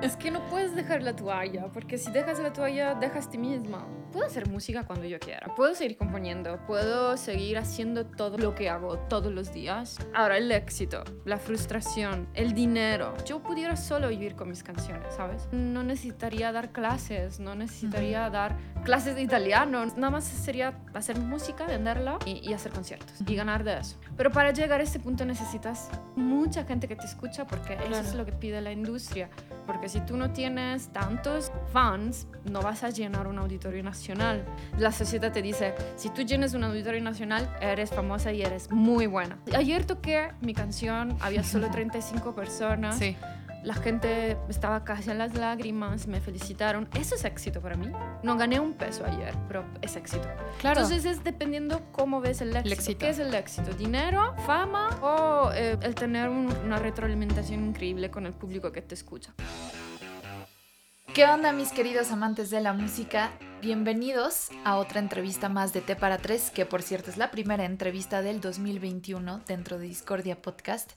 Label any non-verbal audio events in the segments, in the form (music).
Es que no puedes dejar la toalla, porque si dejas la toalla, dejas ti misma. Puedo hacer música cuando yo quiera, puedo seguir componiendo, puedo seguir haciendo todo lo que hago todos los días. Ahora, el éxito, la frustración, el dinero. Yo pudiera solo vivir con mis canciones, ¿sabes? No necesitaría dar clases, no necesitaría dar clases de italiano. Nada más sería hacer música, venderla y, y hacer conciertos y ganar de eso. Pero para llegar a este punto necesitas mucha gente que te escucha porque eso es lo que pide la industria. Porque si tú no tienes tantos fans, no vas a llenar un auditorio nacional. La sociedad te dice, si tú llenas un auditorio nacional, eres famosa y eres muy buena. Ayer toqué mi canción, había solo (laughs) 35 personas. Sí. La gente estaba casi en las lágrimas, me felicitaron. Eso es éxito para mí. No gané un peso ayer, pero es éxito. Claro. Entonces es dependiendo cómo ves el éxito. éxito. ¿Qué es el éxito? ¿Dinero? ¿Fama? ¿O eh, el tener un- una retroalimentación increíble con el público que te escucha? ¿Qué onda mis queridos amantes de la música? Bienvenidos a otra entrevista más de T para 3, que por cierto es la primera entrevista del 2021 dentro de Discordia Podcast.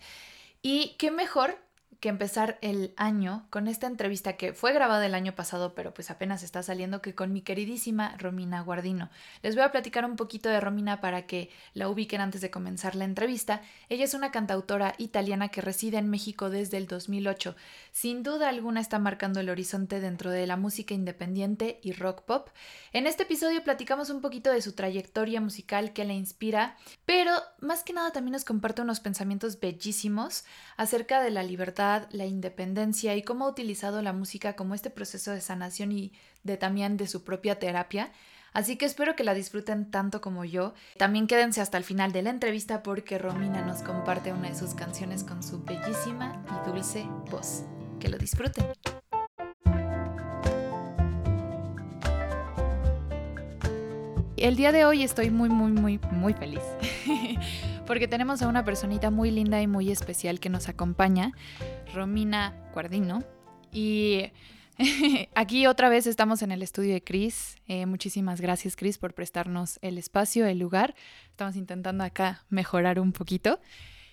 Y qué mejor que empezar el año con esta entrevista que fue grabada el año pasado, pero pues apenas está saliendo, que con mi queridísima Romina Guardino. Les voy a platicar un poquito de Romina para que la ubiquen antes de comenzar la entrevista. Ella es una cantautora italiana que reside en México desde el 2008. Sin duda alguna está marcando el horizonte dentro de la música independiente y rock pop. En este episodio platicamos un poquito de su trayectoria musical que la inspira, pero más que nada también nos comparte unos pensamientos bellísimos acerca de la libertad, la independencia y cómo ha utilizado la música como este proceso de sanación y de también de su propia terapia. Así que espero que la disfruten tanto como yo. También quédense hasta el final de la entrevista porque Romina nos comparte una de sus canciones con su bellísima y dulce voz. Que lo disfruten. El día de hoy estoy muy, muy, muy, muy feliz. (laughs) porque tenemos a una personita muy linda y muy especial que nos acompaña, Romina Guardino. Y (laughs) aquí otra vez estamos en el estudio de Cris. Eh, muchísimas gracias, Cris, por prestarnos el espacio, el lugar. Estamos intentando acá mejorar un poquito.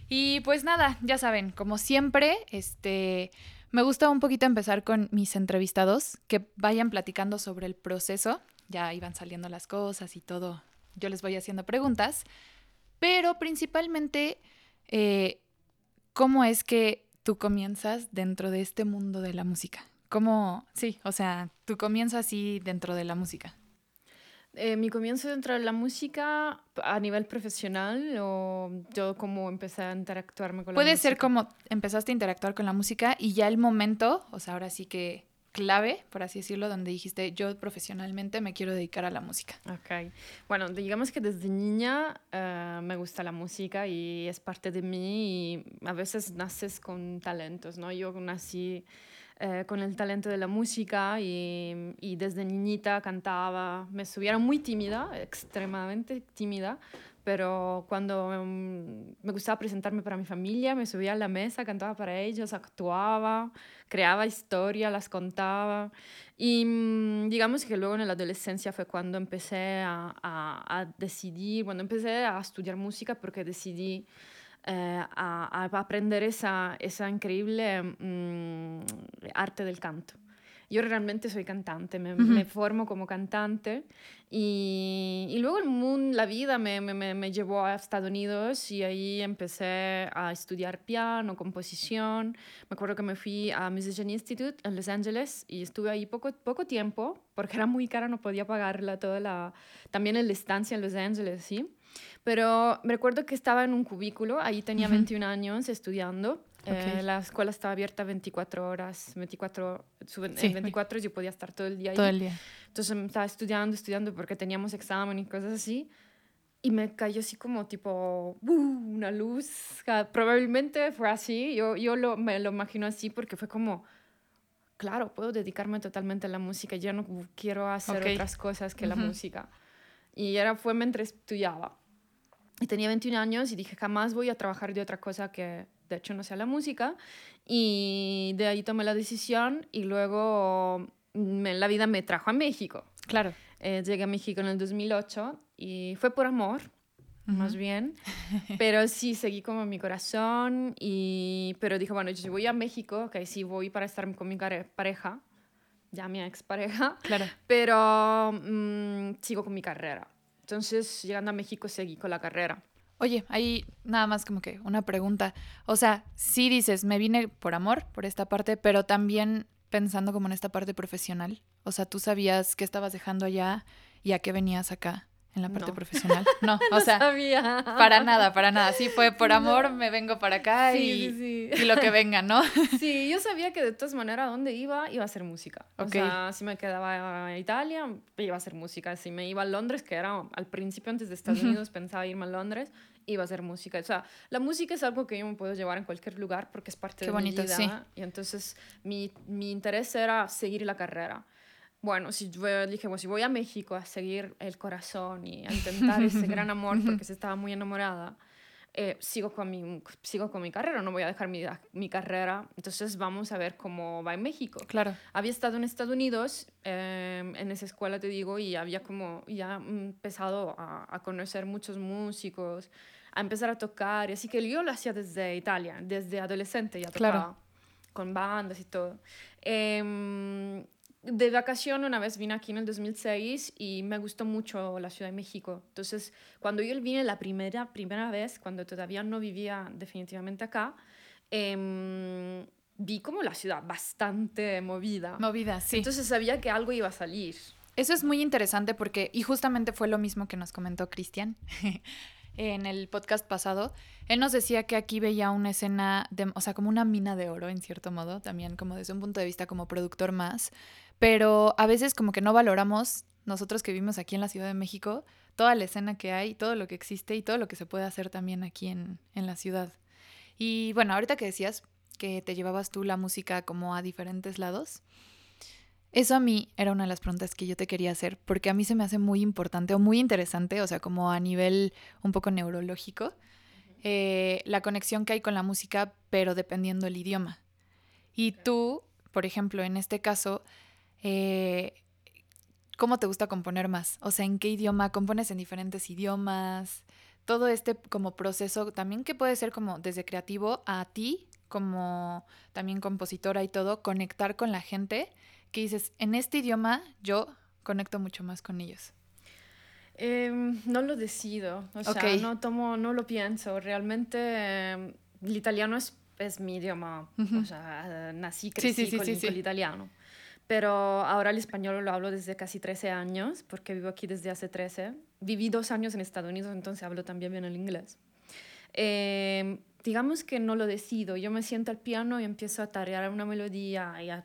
Y pues nada, ya saben, como siempre, este, me gusta un poquito empezar con mis entrevistados, que vayan platicando sobre el proceso. Ya iban saliendo las cosas y todo. Yo les voy haciendo preguntas. Pero principalmente, eh, ¿cómo es que tú comienzas dentro de este mundo de la música? ¿Cómo, sí, o sea, tú comienzas así dentro de la música? Eh, mi comienzo dentro de la música a nivel profesional o yo como empecé a interactuarme con la Puede música. ser como empezaste a interactuar con la música y ya el momento, o sea, ahora sí que clave, por así decirlo, donde dijiste, yo profesionalmente me quiero dedicar a la música. Ok. Bueno, digamos que desde niña eh, me gusta la música y es parte de mí y a veces naces con talentos, ¿no? Yo nací eh, con el talento de la música y, y desde niñita cantaba, me subía, era muy tímida, extremadamente tímida, pero cuando mm, me gustaba presentarme para mi familia, me subía a la mesa, cantaba para ellos, actuaba, creaba historia, las contaba. Y mm, digamos que luego en la adolescencia fue cuando empecé a, a, a decidir, bueno, empecé a estudiar música porque decidí eh, a, a aprender esa, esa increíble mm, arte del canto. Yo realmente soy cantante, me, Ujú. me formo como cantante y, y luego el mundo, la vida me, me, me- me llevó a Estados Unidos y ahí empecé a estudiar piano, composición. Me acuerdo que me fui a Musician Institute en Los Ángeles y estuve ahí poco, poco tiempo porque era muy cara, no podía pagarla toda la... También la estancia en Los Ángeles, ¿sí? Pero me recuerdo que estaba en un cubículo, ahí tenía Ujú. 21 años estudiando. Eh, Ok. la escuela estaba abierta 24 horas, 24, su- en Sí. 24 yo podía estar todo el día ahí. Todo el día. Entonces estaba estudiando, estudiando porque teníamos examen y cosas así. Y me cayó así como tipo ¡uh! una luz. Probablemente fue así. Yo, yo lo, me lo imagino así porque fue como, claro, puedo dedicarme totalmente a la música. Ya no quiero hacer Ok. otras cosas que la Ujú. música. Y era, fue mientras estudiaba. Y tenía 21 años y dije, jamás voy a trabajar de otra cosa que de hecho no sea la música. Y de ahí tomé la decisión y luego me- la vida me trajo a México. Claro. Eh, llegué a México en el 2008 y fue por amor. más bien. (laughs) Pero sí, seguí como mi corazón. Y, pero dije, bueno, yo voy a México, que sí voy para estar con mi pareja, ya mi expareja. Claro. Pero mm, sigo con mi carrera. Entonces, llegando a México, seguí con la carrera. Oye, ahí nada más como que una pregunta. O sea, sí dices, me vine por amor, por esta parte, pero también pensando como en esta parte profesional. O sea, tú sabías qué estabas dejando allá y a qué venías acá en la parte profesional. (laughs) No, o sea, para nada, para nada. Sí, fue por amor, me vengo para acá y, y, lo que venga, ¿no? (laughs) (laughs) Sí, yo sabía que de todas maneras, donde iba, iba a ser música. O sea, si me quedaba en Italia, iba a ser música. Si me iba a Londres, que era al principio, antes de Estados Unidos, pensaba irme a Londres, iba a ser música. O sea, la música es algo que yo me puedo llevar en cualquier lugar porque es parte de mi vida. Sí. Y entonces mi, mi interés era seguir la carrera bueno, si yo dije, bueno, si voy a México a seguir el corazón y a intentar ese (laughs) gran amor porque se estaba muy enamorada, eh, sigo, con mi, sigo con mi carrera, no voy a dejar mi, mi, carrera, entonces vamos a ver cómo va en México. Claro. Había estado en Estados Unidos, em, en esa escuela te digo, y había como ya empezado a, a, conocer muchos músicos, a empezar a tocar, y así que yo lo hacía desde Italia, desde adolescente ya tocaba. Claro. Con bandas y todo. Eh, de vacación una vez vine aquí en el 2006 y me gustó mucho la Ciudad de México. Entonces, cuando yo vine la primera, primera vez, cuando todavía no vivía definitivamente acá, em, vi como la ciudad bastante movida. Movida, sí. Entonces sabía que algo iba a salir. Eso es muy interesante porque, y justamente fue lo mismo que nos comentó Cristian (laughs) en el podcast pasado. Él nos decía que aquí veía una escena, de, o sea, como una mina de oro, en cierto modo, también como desde un punto de vista como productor más, pero a veces como que no valoramos, nosotros que vivimos aquí en la Ciudad de México, toda la escena que hay, todo lo que existe y todo lo que se puede hacer también aquí en, en la ciudad. Y bueno, ahorita que decías que te llevabas tú la música como a diferentes lados, eso a mí era una de las preguntas que yo te quería hacer, porque a mí se me hace muy importante o muy interesante, o sea, como a nivel un poco neurológico, eh, la conexión que hay con la música, pero dependiendo el idioma. Y tú, por ejemplo, en este caso, eh, ¿cómo te gusta componer más? O sea, ¿en qué idioma? ¿Compones en diferentes idiomas? Todo este como proceso también que puede ser como desde creativo a ti, como también compositora y todo, conectar con la gente que dices, en este idioma yo conecto mucho más con ellos. Em, no lo decido, o sea, no tomo, no lo pienso. Realmente em, el italiano es, es mi idioma, o sea, nací, crecí con el italiano. Pero ahora el español lo hablo desde casi 13 años, porque vivo aquí desde hace 13. Viví dos años en Estados Unidos, entonces hablo también bien el inglés. Eh, digamos que no lo decido. Yo me siento al piano y empiezo a tarear una melodía y a,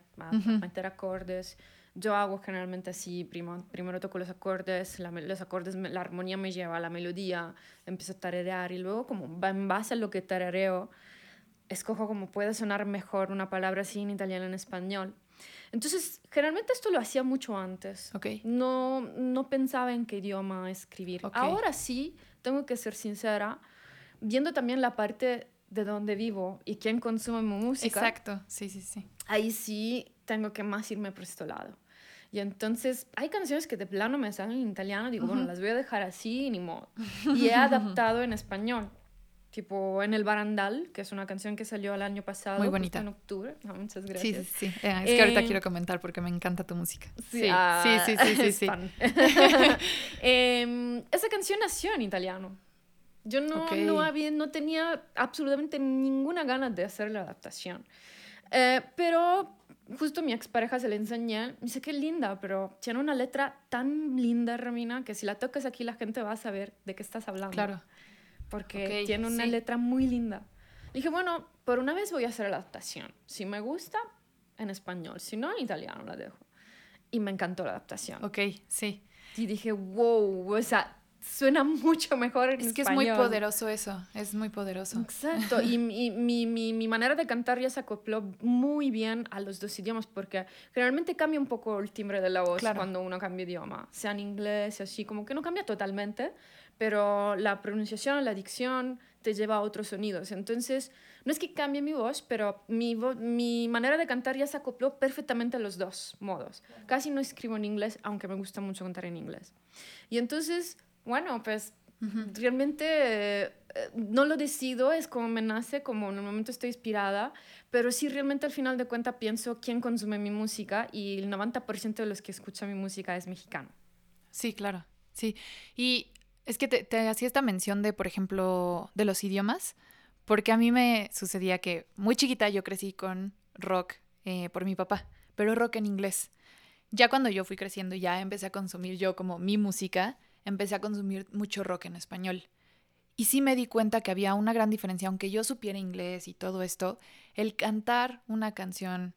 meter acordes. Yo hago generalmente así, primo, primero toco los acordes, los acordes, la armonía me lleva a la melodía, empiezo a tararear y luego como en base a lo que tarareo, escojo como puede sonar mejor una palabra así en italiano en español entonces, generalmente esto lo hacía mucho antes. Okay. No, no pensaba en qué idioma escribir. Ahora sí, tengo que ser sincera, viendo también la parte de donde vivo y quién consume mi música. Exacto, sí, sí, sí. Ahí sí tengo que más irme por este lado. Y entonces hay canciones que de plano me salen en italiano, digo, bueno, las voy a dejar así, ni modo. (laughs) Y he adaptado en español tipo En el Barandal, que es una canción que salió el año pasado. Muy bonita. En octubre. Ah, muchas gracias. Sí, sí, sí. Eh, es que ahorita eh, quiero comentar porque me encanta tu música. Sí, sí, sí, sí, sí. (laughs) (laughs) Em, esa canción nació en italiano. Yo no, no, había, no tenía absolutamente ninguna ganas de hacer la adaptación. Eh, pero justo mi expareja se le enseñé, me dice que linda, pero tiene una letra tan linda, Romina, que si la tocas aquí la gente va a saber de qué estás hablando. Claro porque tiene una letra muy linda. Dije, bueno, por una vez voy a hacer la adaptación. Si me gusta, en español. Si no, en italiano la dejo. Y me encantó la adaptación. Ok, sí. Y dije, wow, o sea, suena (laughs) mucho mejor en es que es muy poderoso eso, es muy poderoso. Exacto, y mi, mi, mi, mi, manera de cantar ya se acopló muy bien a los dos idiomas, porque generalmente cambia un poco el timbre de la voz cuando uno cambia idioma, sea en inglés, así, como que no cambia totalmente, pero la pronunciación, la dicción te lleva a otros sonidos. Entonces, no es que cambie mi voz, pero mi, mi manera de cantar ya se acopló perfectamente a los dos modos. Casi no escribo en inglés, aunque me gusta mucho cantar en inglés. Y entonces, bueno, pues Realmente eh, no lo decido, es como me nace, como en el momento estoy inspirada, pero sí realmente al final de cuentas pienso quién consume mi música y el 90% de los que escuchan mi música es mexicano. Sí, claro, sí. Y es que te, te hacía esta mención de, por ejemplo, de los idiomas, porque a mí me sucedía que muy chiquita yo crecí con rock eh, por mi papá, pero rock en inglés. Ya cuando yo fui creciendo, ya empecé a consumir yo como mi música, empecé a consumir mucho rock en español. Y sí me di cuenta que había una gran diferencia, aunque yo supiera inglés y todo esto, el cantar una canción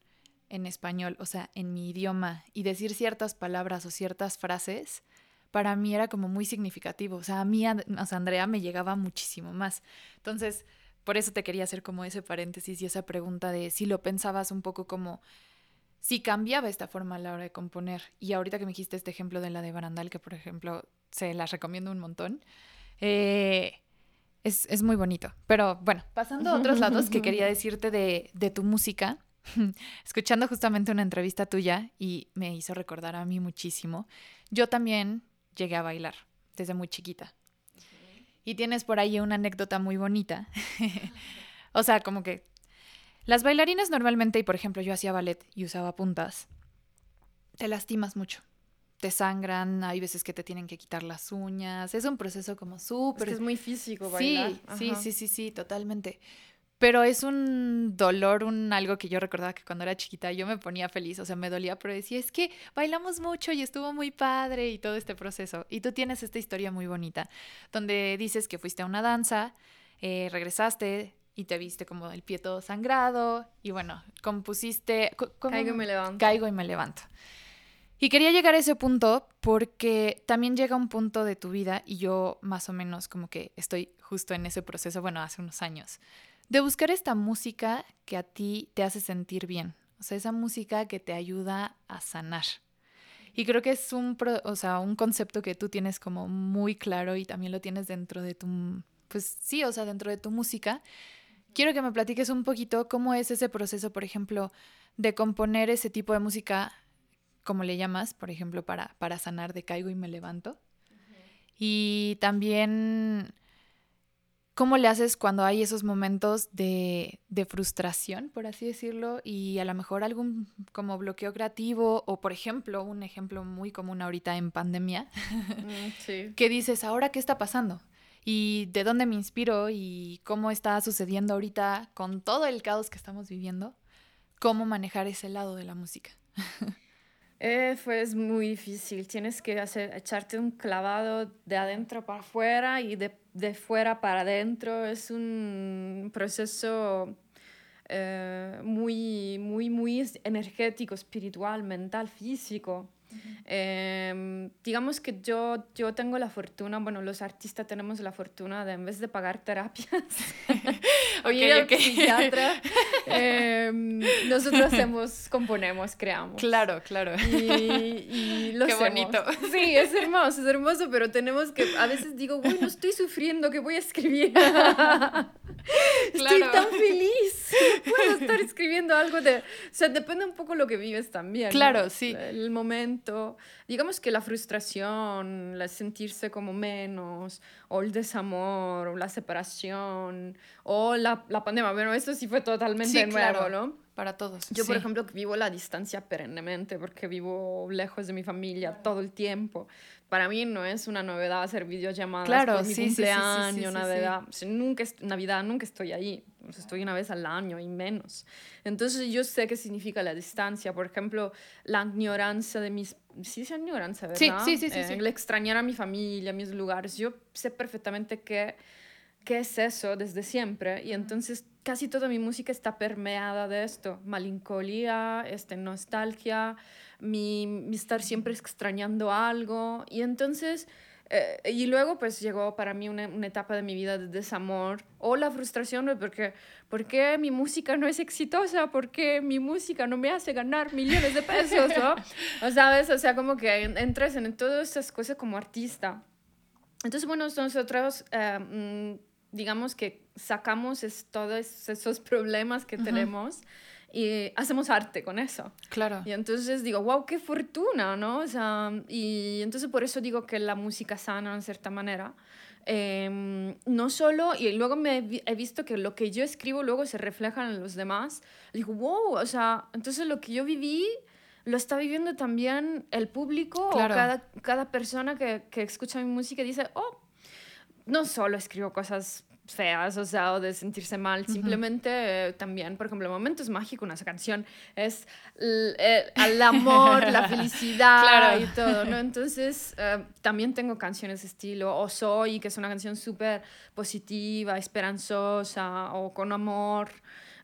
en español, o sea, en mi idioma, y decir ciertas palabras o ciertas frases, para mí era como muy significativo. O sea, a mí, o sea, Andrea me llegaba muchísimo más. Entonces, por eso te quería hacer como ese paréntesis y esa pregunta de si lo pensabas un poco como si cambiaba esta forma a la hora de componer. Y ahorita que me dijiste este ejemplo de la de Barandal, que por ejemplo se las recomiendo un montón, eh, es, muy bonito. Pero bueno, pasando a otros lados que quería (laughs) decirte de, de tu música, (laughs) escuchando justamente una entrevista tuya y me hizo recordar a mí muchísimo, yo también llegué a bailar desde muy chiquita. Y tienes por ahí una anécdota muy bonita. (laughs) o sea, como que las bailarinas normalmente, y por ejemplo yo hacía ballet y usaba puntas, te lastimas mucho. Te sangran, hay veces que te tienen que quitar las uñas. Es un proceso como súper... Es, es muy físico bailar. Sí, sí, sí, sí, sí, totalmente. Pero es un dolor, un algo que yo recordaba que cuando era chiquita yo me ponía feliz, o sea, me dolía, pero decía, es que bailamos mucho y estuvo muy padre y todo este proceso. Y tú tienes esta historia muy bonita, donde dices que fuiste a una danza, eh, regresaste y te viste como el pie todo sangrado y bueno, compusiste... Caigo y me levanto. Caigo y me levanto. Y quería llegar a ese punto porque también llega un punto de tu vida y yo más o menos como que estoy justo en ese proceso, bueno, hace unos años de buscar esta música que a ti te hace sentir bien, o sea, esa música que te ayuda a sanar. Y creo que es un, o sea, un concepto que tú tienes como muy claro y también lo tienes dentro de tu, pues sí, o sea, dentro de tu música. Quiero que me platiques un poquito cómo es ese proceso, por ejemplo, de componer ese tipo de música, como le llamas, por ejemplo, para, para sanar de caigo y me levanto. Y también ¿Cómo le haces cuando hay esos momentos de, frustración, por así decirlo, y a lo mejor algún como bloqueo creativo o, por ejemplo, un ejemplo muy común ahorita en pandemia, mm, (laughs) que dices, ahora qué está pasando? ¿Y de dónde me inspiro? ¿Y cómo está sucediendo ahorita con todo el caos que estamos viviendo? ¿Cómo manejar ese lado de la música? (laughs) Eh, fue muy difícil. Tienes que hacer, echarte un clavado de adentro para afuera y de, de fuera para adentro. Es un proceso eh, muy, muy, muy energético, espiritual, mental, físico. Em, digamos que yo, yo tengo la fortuna, bueno, los artistas tenemos la fortuna de en vez de pagar terapias, (laughs) oye, okay, psiquiatra, (laughs) em, nosotros hacemos, componemos, creamos. Claro, claro. Y, lo Qué bonito. Sí, es hermoso, es hermoso, pero tenemos que, a veces digo, bueno, estoy sufriendo, que voy a escribir? (laughs) (laughs) Estoy tan feliz. (laughs) puedo estar escribiendo algo de... O sea, depende un poco lo que vives también. Claro, sí. El momento. Digamos que la frustración, el sentirse como menos, o el desamor, o la separación, o la, la pandemia. Bueno, eso sí fue totalmente nuevo, ¿no? Para todos. Yo, por ejemplo, vivo la distancia perennemente porque vivo lejos de mi familia todo el tiempo. Para mí no es una novedad hacer videollamadas claro, por mi cumpleaños, Navidad. nunca, Navidad nunca estoy ahí. Estoy una vez al año y menos. Entonces yo sé qué significa la distancia. Por ejemplo, la ignorancia de mis... Sí, es ignorancia, ¿verdad? Sí, sí, sí. sí, El extrañar a mi familia, a mis lugares. Yo sé perfectamente qué, qué es eso desde siempre. Y entonces casi toda mi música está permeada de esto, melancolía, este, nostalgia, mi, mi estar siempre extrañando algo. Y entonces, eh, y luego pues llegó para mí una, una, etapa de mi vida de desamor o la frustración de porque, ¿por qué mi música no es exitosa? ¿Por qué mi música no me hace ganar millones de pesos? ¿no? (laughs) o sabes, o sea, como que entres en todas esas cosas como artista. Entonces, bueno, nosotros, eh, mm, digamos que sacamos todos esos problemas que tenemos y hacemos arte con eso. Claro. Y entonces digo, wow, qué fortuna, ¿no? O sea, y entonces por eso digo que la música sana en cierta manera. Em, no solo, y luego me he, visto que lo que yo escribo luego se refleja en los demás. Digo, wow, o sea, entonces lo que yo viví lo está viviendo también el público Claro. o cada, cada persona que, que escucha mi música dice, oh, no solo escribo cosas feas, o sea, o de sentirse mal, simplemente eh, también, por ejemplo, Momentos Mágicos, una canción, es l- eh, el amor, la (laughs) felicidad Claro. y todo, ¿no? Entonces, eh, también tengo canciones de estilo, o Soy, que es una canción súper positiva, esperanzosa, o con amor.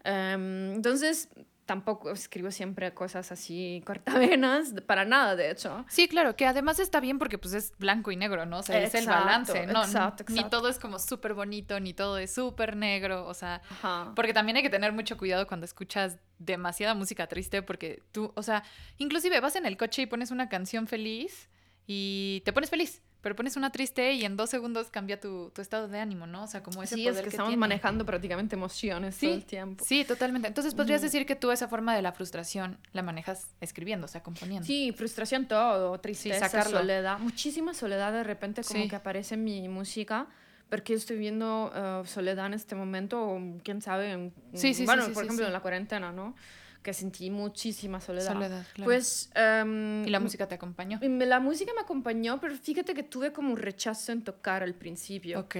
Em, entonces, tampoco escribo siempre cosas así cortavenas, para nada, de hecho. Sí, claro, que además está bien porque pues es blanco y negro, ¿no? O sea, es el balance, ¿no? exacto, Ni exacto. todo es como súper bonito, ni todo es súper negro, o sea, Ajá. porque también hay que tener mucho cuidado cuando escuchas demasiada música triste porque tú, o sea, inclusive vas en el coche y pones una canción feliz y te pones feliz, pero pones una triste y en dos segundos cambia tu, tu estado de ánimo, ¿no? O sea, como ese Sí, poder es que, que estamos tiene. manejando prácticamente emociones todo Sí, el tiempo. sí, totalmente. Entonces podrías Ujú. decir que tú esa forma de la frustración la manejas escribiendo, o sea, componiendo. Sí, frustración todo, tristeza, sacarlo. soledad, muchísima soledad de repente como Sí. que aparece en mi música, porque estoy viendo eh, soledad en este momento, o quién sabe, en- Sí, sí, sí, bueno, sí, por sí, ejemplo sí. en la cuarentena, ¿no? Que sentí muchísima soledad. Soledad, claro. Pues... em, y la música te acompañó. La música me acompañó, pero fíjate que tuve como un rechazo en tocar al principio. Ok.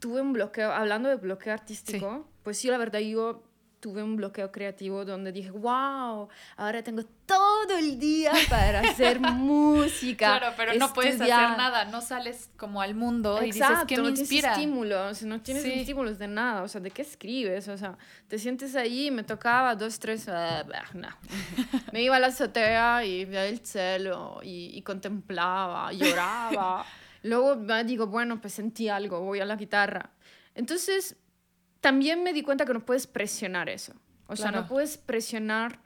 tuve un bloqueo, hablando de bloqueo artístico, pues sí, la verdad yo tuve un bloqueo creativo donde dije, wow, ahora tengo todo el día para hacer (laughs) música. Claro, pero no puedes hacer estudiar". nada, no sales como al mundo y Exacto, dices, ¿qué me no inspira? tienes estímulos, no tienes Sí. estímulos de nada, o sea, ¿de qué escribes? O sea, te sientes ahí, me tocaba dos, tres, ah, bah, no. (laughs) Me iba a la azotea y veía el cielo y, y contemplaba, lloraba. (laughs) Luego digo, bueno, pues sentí algo, voy a la guitarra. Entonces, también me di cuenta que no puedes presionar eso. O sea, Claro. no puedes presionar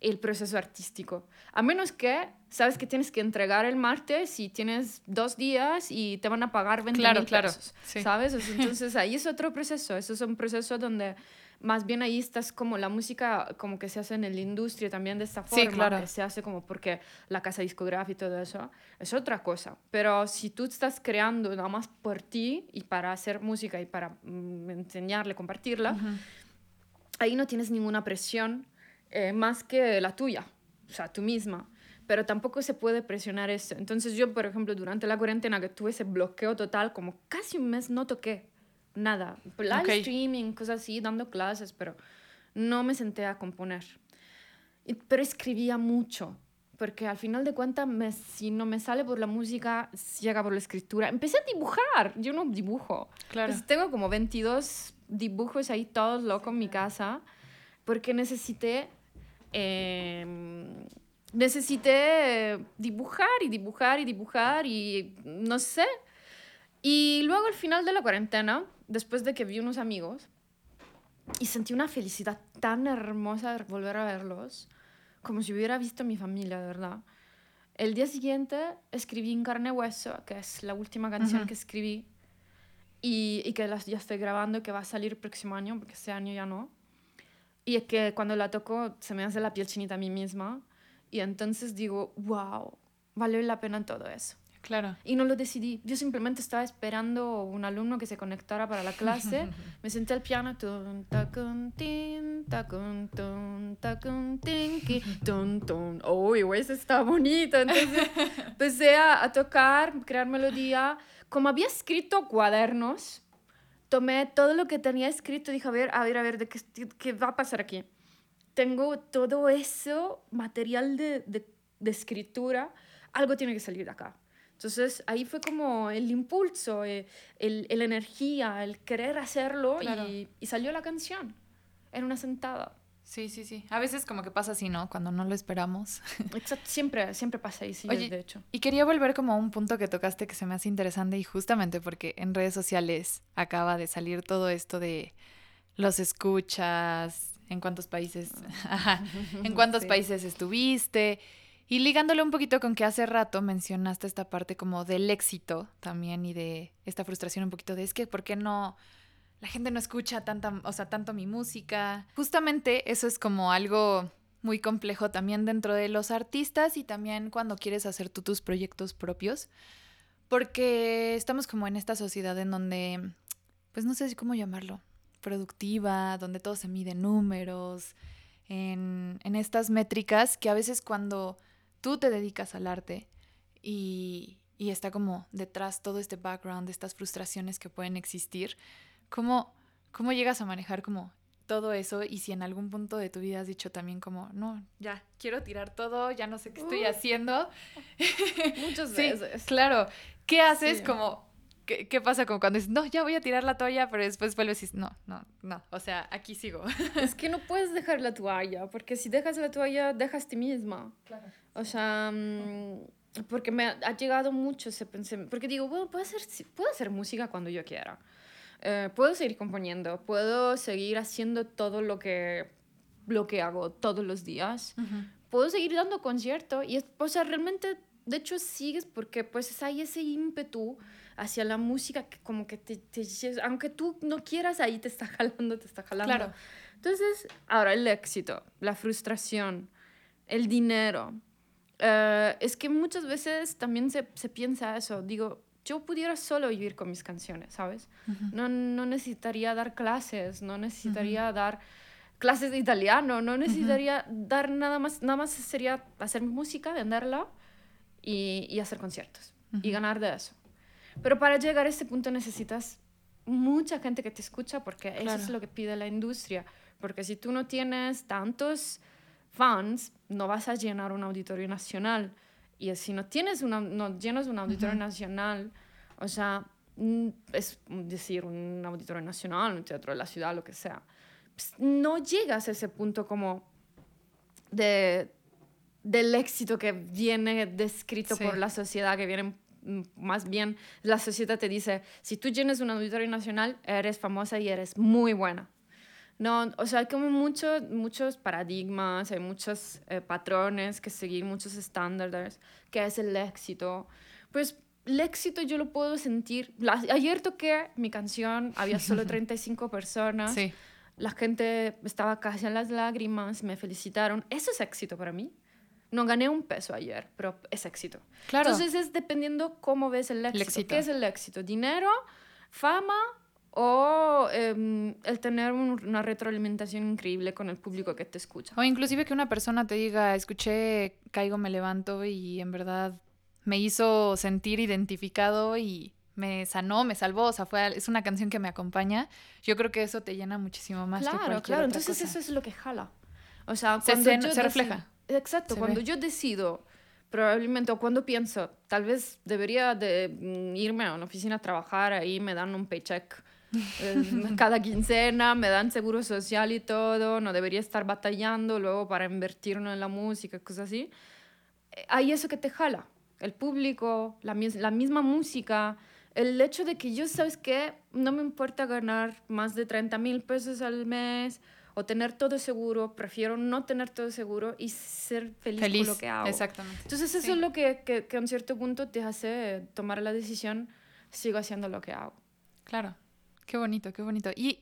el proceso artístico. A menos que sabes que tienes que entregar el martes y tienes dos días y te van a pagar 20 Claro, mil claro, pesos. sí. ¿Sabes? (laughs) Entonces ahí es otro proceso. Eso es un proceso donde más bien ahí estás como la música como que se hace en la industria también de esta Sí, forma. claro. que se hace como porque la casa discográfica y todo eso. Es otra cosa. Pero si tú estás creando nada más por ti y para hacer música y para mm, enseñarle, compartirla, ahí no tienes ninguna presión eh, más que la tuya, o sea, tú misma. Pero tampoco se puede presionar eso. Entonces yo, por ejemplo, durante la cuarentena que tuve ese bloqueo total, como casi un mes no toqué nada. Live Ok. streaming, cosas así, dando clases, pero no me senté a componer. Y- Pero escribía mucho, porque al final de cuentas, me- si no me sale por la música, llega por la escritura. Empecé a dibujar, yo no dibujo. Claro. Pues tengo como 22 dibujos ahí todos locos en mi casa porque necesité em, necesité dibujar y dibujar y dibujar y no sé. Y luego al final de la cuarentena, después de que vi unos amigos y sentí una felicidad tan hermosa de volver a verlos, como si hubiera visto a mi familia, de verdad. El día siguiente escribí en carne y hueso, que es la última canción que escribí y, y que las, ya estoy grabando, que va a salir el próximo año, porque este año ya no. Y es que cuando la toco se me hace la piel chinita a mí misma. Y entonces digo, wow, vale la pena todo eso. Claro. Y no lo decidí. Yo simplemente estaba esperando un alumno que se conectara para la clase. (laughs) Me senté al piano. Uy, güey, eso está bonito. Entonces (laughs) empecé a, a tocar, crear melodía. Como había escrito cuadernos, tomé todo lo que tenía escrito y dije, a ver, a ver, a ver, ¿de qué, qué va a pasar aquí? Tengo todo eso, material de, de, de escritura, algo tiene que salir de acá. Entonces ahí fue como el impulso, eh, el, el energía, el querer hacerlo Claro. y, y salió la canción en una sentada. Sí, sí, sí. A veces como que pasa así, ¿no? Cuando no lo esperamos. (laughs) Exacto, siempre, siempre pasa ahí, sí, Oye, de hecho. Y quería volver como a un punto que tocaste que se me hace interesante y justamente porque en redes sociales acaba de salir todo esto de los escuchas, en cuántos países, (laughs) ajá, en (laughs) cuántos Sí. países estuviste y ligándolo un poquito con que hace rato mencionaste esta parte como del éxito también y de esta frustración un poquito de es que ¿por qué no la gente no escucha tanta, o sea, tanto mi música? Justamente eso es como algo muy complejo también dentro de los artistas y también cuando quieres hacer tú tus proyectos propios, Porque estamos como en esta sociedad en donde, pues no sé cómo llamarlo, productiva, donde todo se mide en números, en, en estas métricas que a veces cuando tú te dedicas al arte y, y está como detrás todo este background estas frustraciones que pueden existir, ¿cómo, cómo llegas a manejar como todo eso y si en algún punto de tu vida has dicho también como, no, ya, quiero tirar todo, ya no sé qué estoy haciendo. (laughs) Muchas Sí, veces. claro. ¿Qué haces Sí. como, qué, qué pasa como cuando dices, no, ya voy a tirar la toalla, pero después vuelves y dices, no, no, no, o sea, aquí sigo. (laughs) Es que no puedes dejar la toalla, porque si dejas la toalla, dejas ti misma. O sea, mm, porque me ha, llegado mucho ese pensamiento. Porque digo, bueno, puedo hacer, puedo hacer música cuando yo quiera. Eh, puedo seguir componiendo, puedo seguir haciendo todo lo que, lo que hago todos los días. Puedo seguir dando conciertos y, o sea, realmente, de hecho, sigues porque pues hay ese ímpetu hacia la música que como que te, te aunque tú no quieras, ahí te está (laughs) jalando, te está jalando. Claro. Entonces, ahora el éxito, la frustración, el dinero. Eh, es que muchas veces también se, se piensa eso. Digo, yo pudiera solo vivir con mis canciones, ¿sabes? No, no necesitaría dar clases, no necesitaría dar clases de italiano, no necesitaría dar nada más, nada más sería hacer música, venderla y, y hacer conciertos y ganar de eso. Pero para llegar a ese punto necesitas mucha gente que te escucha porque eso es lo que pide la industria. Porque si tú no tienes tantos fans, no vas a llenar un auditorio nacional. Y si no tienes una, no llenas un auditorio nacional, o sea, mm, es decir, un auditorio nacional, un teatro de la ciudad, lo que sea, pues, no llegas a ese punto como de, del éxito que viene descrito Sí. por la sociedad, que viene mm, más bien, la sociedad te dice, si tú llenas un auditorio nacional, eres famosa y eres muy buena. No, o sea, hay como mucho, muchos paradigmas, hay muchos eh, patrones que seguir, muchos estándares, que es el éxito. Pues el éxito yo lo puedo sentir. La- ayer toqué mi canción, había solo (laughs) 35 personas. Sí, La gente estaba casi en las lágrimas, me felicitaron. Eso es éxito para mí. No gané un peso ayer, pero es éxito. claro. Entonces es dependiendo cómo ves el éxito. éxito. ¿Qué es el éxito? ¿Dinero? ¿Fama? ¿O em, el tener un- una retroalimentación increíble con el público que te escucha? O inclusive que una persona te diga, escuché, caigo, me levanto y en verdad me hizo sentir identificado y me sanó, me salvó, o sea, fue, es una canción que me acompaña. Yo creo que eso te llena muchísimo más. que Claro, cualquier claro. otra Entonces cosa. eso es lo que jala. O sea, Se- cuando se- yo se refleja. Exacto, Se cuando ve. yo decido, probablemente, o cuando pienso, tal vez debería de mm, irme a una oficina a trabajar, ahí me dan un paycheck eh, cada quincena, me dan seguro social y todo, no debería estar batallando luego para invertirlo en la música, cosas así. Eh, Hay eso que te jala, el público, la, la misma música, el hecho de que yo, ¿sabes qué? No me importa ganar más de 30 mil pesos al mes o tener todo seguro, prefiero no tener todo seguro y ser feliz, Feliz, con lo que hago. exactamente. Entonces eso Sí. es lo que, que, que a un cierto punto te hace tomar la decisión, sigo haciendo lo que hago. Claro, qué bonito, qué bonito. Y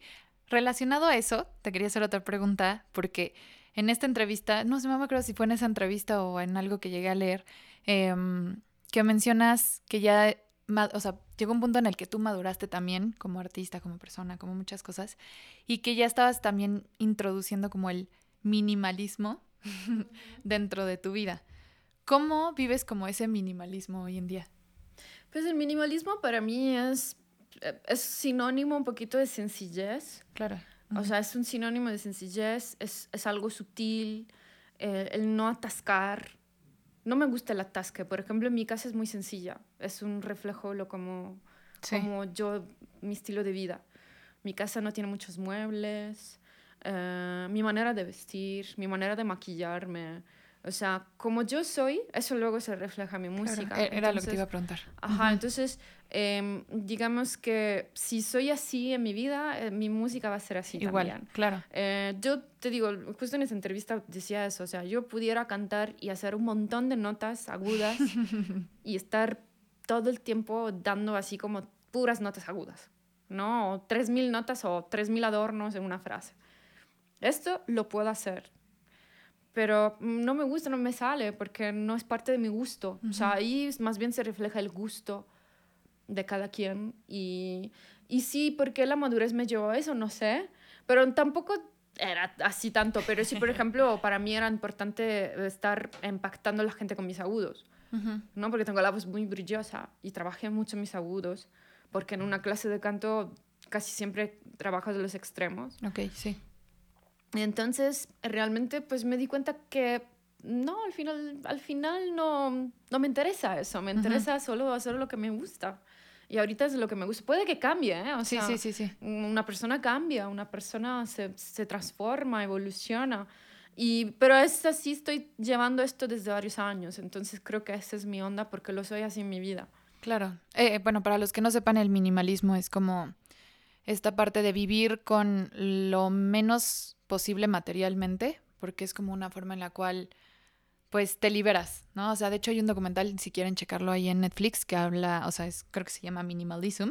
relacionado a eso, te quería hacer otra pregunta, porque en esta entrevista, no sé, no me acuerdo si fue en esa entrevista o en algo que llegué a leer, em, que mencionas que ya, o sea, llegó un punto en el que tú maduraste también como artista, como persona, como muchas cosas, y que ya estabas también introduciendo como el minimalismo (laughs) dentro de tu vida. ¿Cómo vives como ese minimalismo hoy en día? Pues el minimalismo para mí es, es sinónimo un poquito de sencillez. Claro. O sea, es un sinónimo de sencillez, es, es algo sutil, eh, el no atascar. No me gusta el atasque. Por ejemplo, en mi casa es muy sencilla. Es un reflejo lo como, Sí. como yo, mi estilo de vida. Mi casa no tiene muchos muebles, eh, mi manera de vestir, mi manera de maquillarme. O sea, como yo soy, eso luego se refleja en mi Claro, música. e- Era lo que Entonces, te iba a preguntar. Ajá, Ujú. entonces, em, digamos que si soy así en mi vida, eh, mi música va a ser así Igual, también. claro. Eh, yo te digo, justo en esa entrevista decía eso, o sea, yo pudiera cantar y hacer un montón de notas agudas (laughs) y estar todo el tiempo dando así como puras notas agudas, ¿no? O 3.000 notas o 3.000 adornos en una frase. Esto lo puedo hacer, pero no me gusta, no me sale porque no es parte de mi gusto. O sea, ahí más bien se refleja el gusto de cada quien. Y, y sí, ¿por qué la madurez me llevó a eso? No sé. Pero tampoco era así tanto. Pero sí, por (laughs) ejemplo, para mí era importante estar impactando a la gente con mis agudos. ¿no? Porque tengo la voz muy brillosa y trabajé mucho mis agudos. Porque en una clase de canto casi siempre trabajo de los extremos. Ok, sí. Entonces realmente pues me di cuenta que no, al final, al final no, no me interesa eso, me interesa solo hacer lo que me gusta. Y ahorita es lo que me gusta. Puede que cambie, ¿eh? O sí, sí, sí, sí. Una persona cambia, una persona se, se transforma, evoluciona. Y, pero es así, estoy llevando esto desde varios años, entonces creo que esa es mi onda porque lo soy así en mi vida. Claro. Eh, bueno, para los que no sepan, el minimalismo es como esta parte de vivir con lo menos posible materialmente, porque es como una forma en la cual pues te liberas, ¿no? O sea, de hecho hay un documental, si quieren checarlo ahí en Netflix, que habla, o sea, es, creo que se llama Minimalism,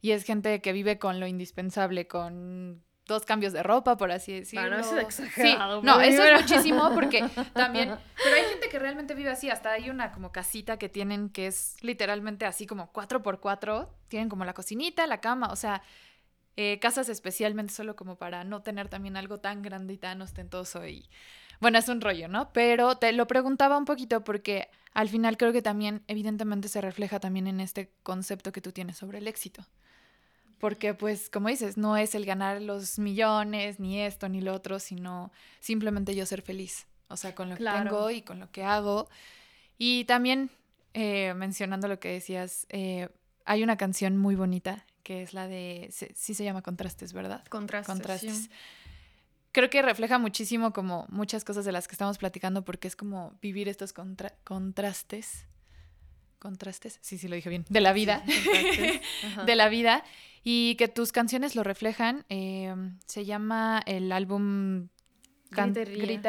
y es gente que vive con lo indispensable, con dos cambios de ropa, por así decirlo. Bueno, eso es exagerado. Sí, no, eso es muchísimo porque (laughs) también, pero hay gente que realmente vive así, hasta hay una como casita que tienen que es literalmente así como cuatro por cuatro, tienen como la cocinita, la cama, o sea, eh, casas especialmente solo como para no tener también algo tan grande y tan ostentoso y bueno, es un rollo, ¿no? Pero te lo preguntaba un poquito porque al final creo que también evidentemente se refleja también en este concepto que tú tienes sobre el éxito. Porque pues como dices, no es el ganar los millones, ni esto, ni lo otro, sino simplemente yo ser feliz. O sea, con lo que tengo y con lo que hago. Y también eh, mencionando lo que decías, eh, hay una canción muy bonita que es la de, sí se llama Contrastes, ¿verdad? Contrastes. Contrastes. Creo que refleja muchísimo como muchas cosas de las que estamos platicando porque es como vivir estos contrastes. Contrastes, sí, sí lo dije bien, de la vida, (laughs) de la vida, y que tus canciones lo reflejan. Em, se llama el álbum Grita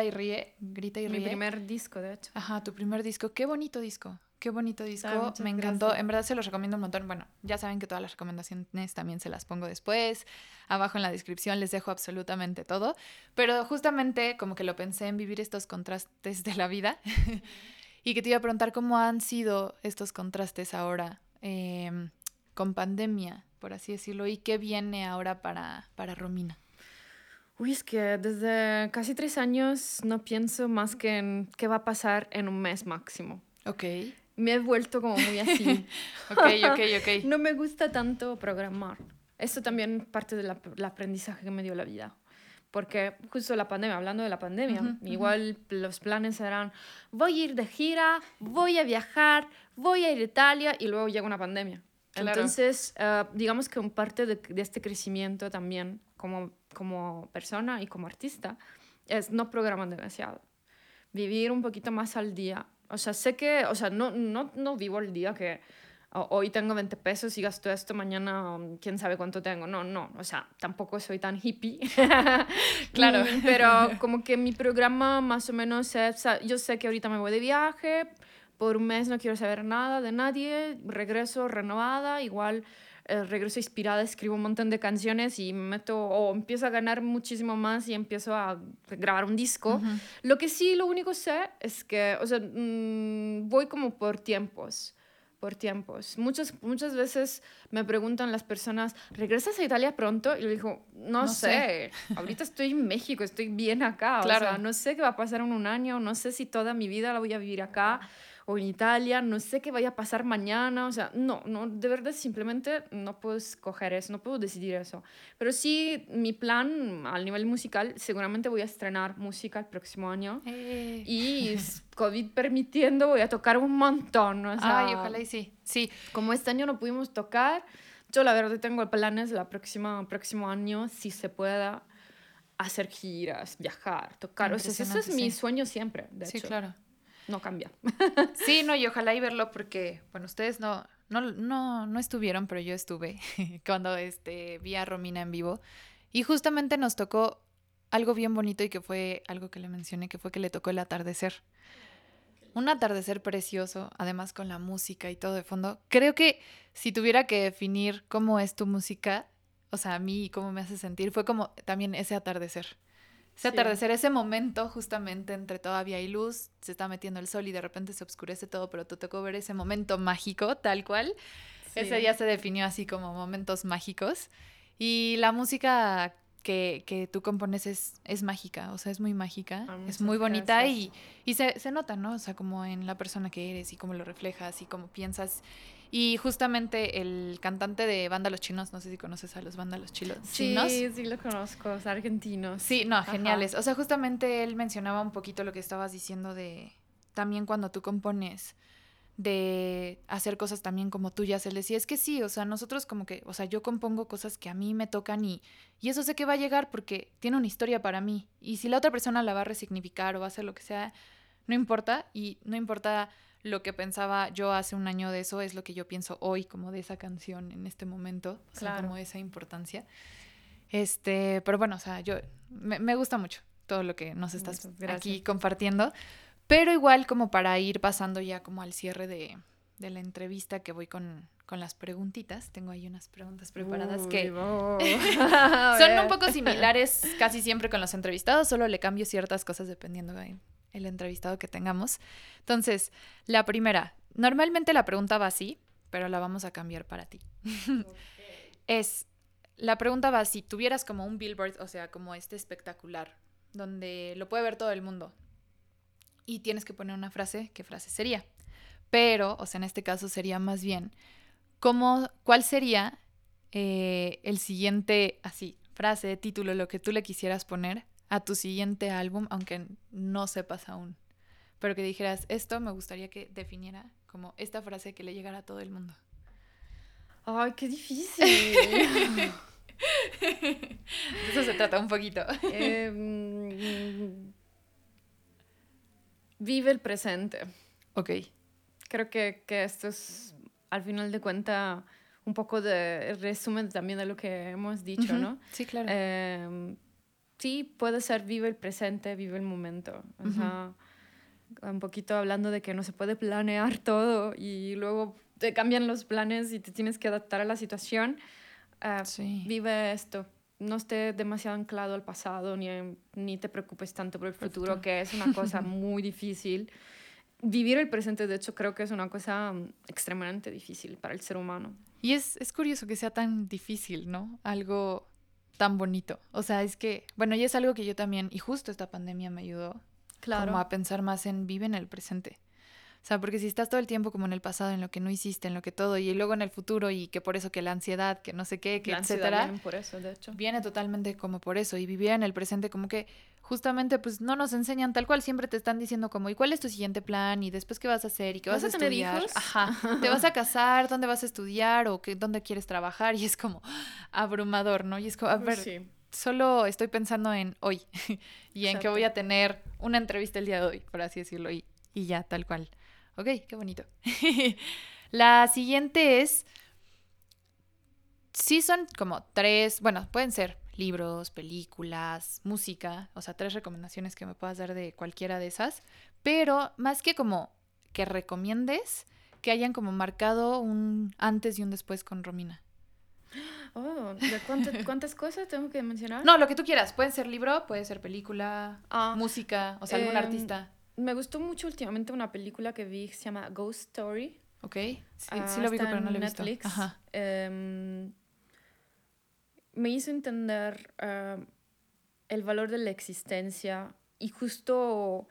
y ríe. Grita y ríe. Mi primer disco, de hecho. Ajá, tu primer disco. Qué bonito disco. Qué bonito disco, me encantó. En verdad se los recomiendo un montón. Bueno, ya saben que todas las recomendaciones también se las pongo después. Abajo en la descripción les dejo absolutamente todo. Pero justamente como que lo pensé en vivir estos contrastes de la vida. (laughs) y que te iba a preguntar cómo han sido estos contrastes ahora em, con pandemia, por así decirlo, y qué viene ahora para, para Romina. Uy, es que desde casi tres años no pienso más que en qué va a pasar en un mes máximo. Ok me he vuelto como muy así. (laughs) ok, ok, ok. No me gusta tanto programar. Eso también parte del aprendizaje que me dio la vida. Porque justo la pandemia, hablando de la pandemia, igual los planes eran, voy a ir de gira, voy a viajar, voy a ir a Italia y luego llega una pandemia. Entonces, uh, digamos que un parte de, de, este crecimiento también como, como persona y como artista es no programar demasiado. Vivir un poquito más al día, o sea, sé que, o sea, no, no, no vivo el día que hoy tengo 20 pesos y gasto esto, mañana um, quién sabe cuánto tengo. No, no, o sea, tampoco soy tan hippie. (laughs) claro. Mm, pero como que mi programa más o menos es, yo sé que ahorita me voy de viaje, por un mes no quiero saber nada de nadie, regreso renovada, igual eh, regreso inspirada, escribo un montón de canciones y me meto o empiezo a ganar muchísimo más y empiezo a grabar un disco. Lo que sí, lo único sé es que, o sea, mm, voy como por tiempos por tiempos. Muchas, muchas veces me preguntan las personas, ¿regresas a Italia pronto? Y le digo, no, sé. (laughs) ahorita estoy en México, estoy bien acá, claro. o sea, no sé qué va a pasar en un año, no sé si toda mi vida la voy a vivir acá o en Italia, no sé qué vaya a pasar mañana, o sea, no, no, de verdad simplemente no puedo escoger eso, no puedo decidir eso. Pero sí, mi plan al nivel musical, seguramente voy a estrenar música el próximo año eh. y COVID permitiendo voy a tocar un montón, o sea, Ay, ojalá y sí, sí. Como este año no pudimos tocar, yo la verdad tengo planes el próximo, próximo año, si se pueda hacer giras, viajar, tocar. O sea, eso es mi sueño siempre, de sí, claro no cambia. (laughs) sí, no, y ojalá y verlo porque, bueno, ustedes no, no, no, no estuvieron, pero yo estuve (laughs) cuando este, vi a Romina en vivo. Y justamente nos tocó algo bien bonito y que fue algo que le mencioné, que fue que le tocó el atardecer. Un atardecer precioso, además con la música y todo de fondo. Creo que si tuviera que definir cómo es tu música, o sea, a mí y cómo me hace sentir, fue como también ese atardecer. Ese atardecer, ese momento justamente entre todavía hay luz, se está metiendo el sol y de repente se oscurece todo, pero te tocó ver ese momento mágico, tal cual. Ese día se definió así como momentos mágicos. Y la música que, que tú compones es, es mágica, o sea, es muy mágica, Ah, es muy bonita gracias. y, y se, se nota, ¿no? O sea, como en la persona que eres y cómo lo reflejas y cómo piensas. Y justamente el cantante de Vándalos Chinos, no sé si conoces a los Vándalos Chilos, Chinos. Sí, sí lo conozco, es argentinos. Sí, no, Ajá. geniales. O sea, justamente él mencionaba un poquito lo que estabas diciendo de también cuando tú compones de hacer cosas también como tuyas. Él decía, es que sí, o sea, nosotros como que, o sea, yo compongo cosas que a mí me tocan y, y eso sé que va a llegar porque tiene una historia para mí. Y si la otra persona la va a resignificar o va a hacer lo que sea, no importa. Y no importa lo que pensaba yo hace un año de eso, es lo que yo pienso hoy como de esa canción en este momento. O sea, Claro. como esa importancia. Este, pero bueno, o sea, yo me, me gusta mucho todo lo que nos estás gracias. aquí compartiendo. Pero igual como para ir pasando ya como al cierre de, de la entrevista que voy con, con las preguntitas. Tengo ahí unas preguntas preparadas Uy, que (laughs) son un poco similares casi siempre con los entrevistados, solo le cambio ciertas cosas dependiendo del el entrevistado que tengamos. Entonces, la primera, normalmente la pregunta va así, pero la vamos a cambiar para ti. Es, la pregunta va, si tuvieras como un billboard, o sea, como este espectacular, donde lo puede ver todo el mundo, y tienes que poner una frase, ¿qué frase sería? Pero, o sea, en este caso sería más bien, ¿cómo, ¿cuál sería eh, el siguiente, así, frase, título, lo que tú le quisieras poner a tu siguiente álbum, aunque no sepas aún? Pero que dijeras, esto me gustaría que definiera como esta frase que le llegara a todo el mundo. Ay, qué difícil. (laughs) De Eso se trata un poquito. Em, vive el presente. Ok. Creo que, que esto es, al final de cuentas, un poco de resumen también de lo que hemos dicho. ¿no? Sí, claro. Em, sí, puede ser vive el presente, vive el momento. O Ujú. sea, un poquito hablando de que no se puede planear todo y luego te cambian los planes y te tienes que adaptar a la situación. Ah, sí. Vive esto. No esté demasiado anclado al pasado ni, ni te preocupes tanto por el futuro, futuro. que es una cosa (laughs) muy difícil. Vivir el presente, de hecho, creo que es una cosa mm, extremadamente difícil para el ser humano. Y es, es curioso que sea tan difícil, ¿no? Algo tan bonito. O sea, es que, bueno, y es algo que yo también, y justo esta pandemia me ayudó como a pensar más en vive en el presente. O sea, porque si estás todo el tiempo como en el pasado, en lo que no hiciste, en lo que todo, y luego en el futuro, y que por eso que la ansiedad, que no sé qué, que La etcétera, viene por eso, de hecho. viene totalmente como por eso. Y vivir en el presente, como que justamente pues no nos enseñan tal cual, siempre te están diciendo como, ¿y cuál es tu siguiente plan? ¿Y después qué vas a hacer? ¿Y qué vas, ¿Vas a tener estudiar? hijos? Ajá. (laughs) ¿Te vas a casar? ¿Dónde vas a estudiar? ¿O qué, dónde quieres trabajar? (laughs) Y es como abrumador, ¿no? Y es como, a ver, Sí. solo estoy pensando en hoy (laughs) y en que Exacto. voy a tener una entrevista el día de hoy, por así decirlo, y, y ya, tal cual. Ok, qué bonito. (laughs) La siguiente es, sí son como tres, bueno, pueden ser libros, películas, música, o sea, tres recomendaciones que me puedas dar de cualquiera de esas, pero más que como que recomiendes, que hayan como marcado un antes y un después con Romina. (gasps) Oh, ¿de cuántas, cuántas cosas tengo que mencionar? No, lo que tú quieras. Puede ser libro, puede ser película, Ah, música, o sea, algún Em, artista. Me gustó mucho últimamente una película que vi que se llama Ghost Story. Ok. Sí, Ah, sí lo vi, pero no lo he visto. Netflix. Ajá. Em, me hizo entender ah, el valor de la existencia y justo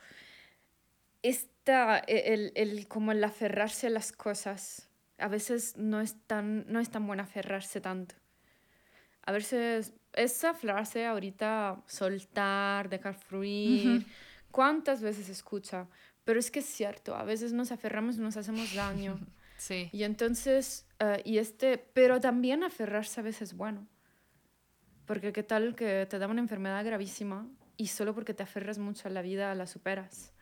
esta, e- el, el- como el aferrarse a las cosas. A veces no es tan, no es tan bueno aferrarse tanto. A veces esa frase ahorita, soltar, dejar fluir. ¿Cuántas veces escucha? Pero es que es cierto, a veces nos aferramos y nos hacemos daño. (laughs) Sí. Y entonces, eh, y este, pero también aferrarse a veces es bueno. Porque qué tal que te da una enfermedad gravísima y solo porque te aferras mucho a la vida la superas.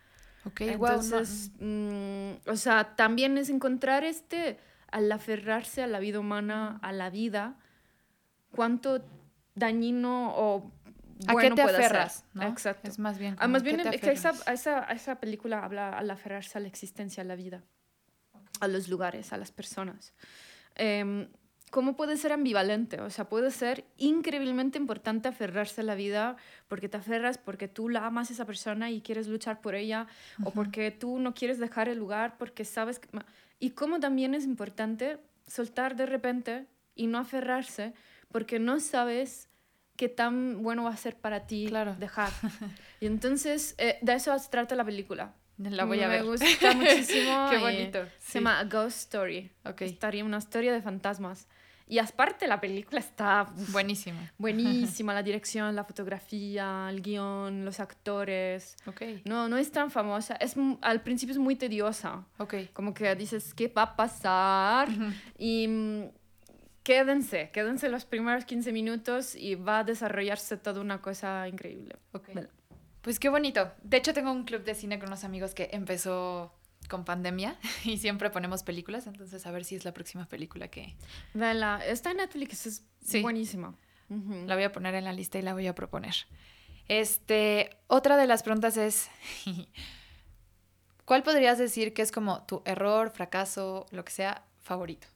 Ok, guau, no- Entonces, mm, o sea, también es encontrar este, al aferrarse a la vida humana, a la vida, cuánto dañino o ¿A bueno qué te ser. aferras? ¿no? Exacto. Es más bien como, Ah, más ¿a bien esa, esa, esa película habla al aferrarse a la existencia, a la vida, a los lugares, a las personas. Em, ¿Cómo puede ser ambivalente? O sea, puede ser increíblemente importante aferrarse a la vida porque te aferras porque tú la amas a esa persona y quieres luchar por ella o porque tú no quieres dejar el lugar porque sabes que... Y cómo también es importante soltar de repente y no aferrarse porque no sabes qué tan bueno va a ser para ti Claro. dejar. (laughs) Y entonces, eh, de eso se trata la película. La voy a Me ver. gusta muchísimo. (laughs) Qué bonito. Se sí. llama A Ghost Story. Ok. Estaría una historia de fantasmas. Y aparte la película está Buenísimo. buenísima, la (laughs) dirección, la fotografía, el guion, los actores. Ok. No, no es tan famosa. Es, al principio es muy tediosa. Ok. Como que dices, ¿qué va a pasar? Y mm, quédense, quédense los primeros 15 minutos y va a desarrollarse toda una cosa increíble. Ok. Vela. Pues qué bonito. De hecho, tengo un club de cine con unos amigos que empezó con pandemia (laughs) y siempre ponemos películas, entonces a ver si es la próxima película que Vela, está en Netflix, es Sí. buenísima. La voy a poner en la lista y la voy a proponer. Este, otra de las preguntas es, (laughs) ¿cuál podrías decir que es como tu error, fracaso, lo que sea, favorito?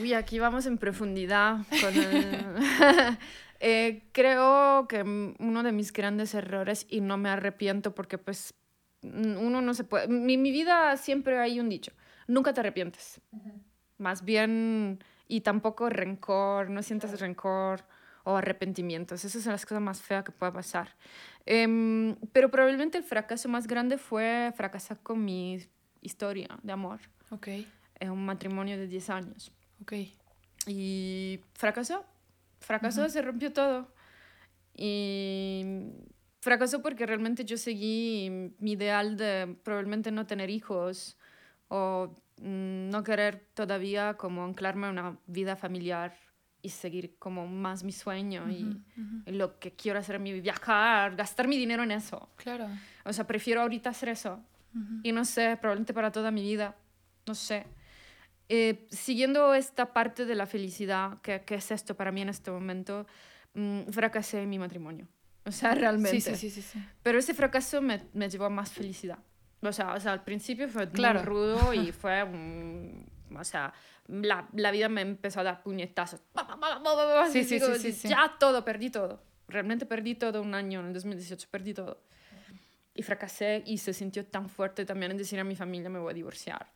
Uy, aquí vamos en profundidad. con el- (laughs) Eh, creo que uno de mis grandes errores, y no me arrepiento porque pues mm, uno no se puede... Mi, mi vida siempre hay un dicho, nunca te arrepientes. Más bien, y tampoco rencor, no sientas rencor o arrepentimientos. Esas son las cosas más feas que puede pasar. Em, pero probablemente el fracaso más grande fue fracasar con mi historia de amor. Ok, Es un matrimonio de 10 años. Ok. Y fracasó. Fracasó, se rompió todo. Y fracasó porque realmente yo seguí mi ideal de probablemente no tener hijos o mm, no querer todavía como anclarme a una vida familiar y seguir como más mi sueño y, Ujú, ujú. y lo que quiero hacer en mi viajar, gastar mi dinero en eso. Claro. O sea, prefiero ahorita hacer eso. Ujú. Y no sé, probablemente para toda mi vida, no sé. Eh, siguiendo esta parte de la felicidad, que, que es esto para mí en este momento, mm, fracasé en mi matrimonio. (laughs) O sea, realmente. Sí, sí, sí, sí. Pero ese fracaso me, me llevó a más felicidad. O sea, o sea al principio fue Claro. muy rudo y (laughs) fue... un- o sea, la, la vida me empezó a dar puñetazos. Digo, sí, sí, sí. Ya todo, perdí todo. Realmente perdí todo un año, en el 2018 perdí todo. Y fracasé y se sintió tan fuerte también en decir a mi familia me voy a divorciar.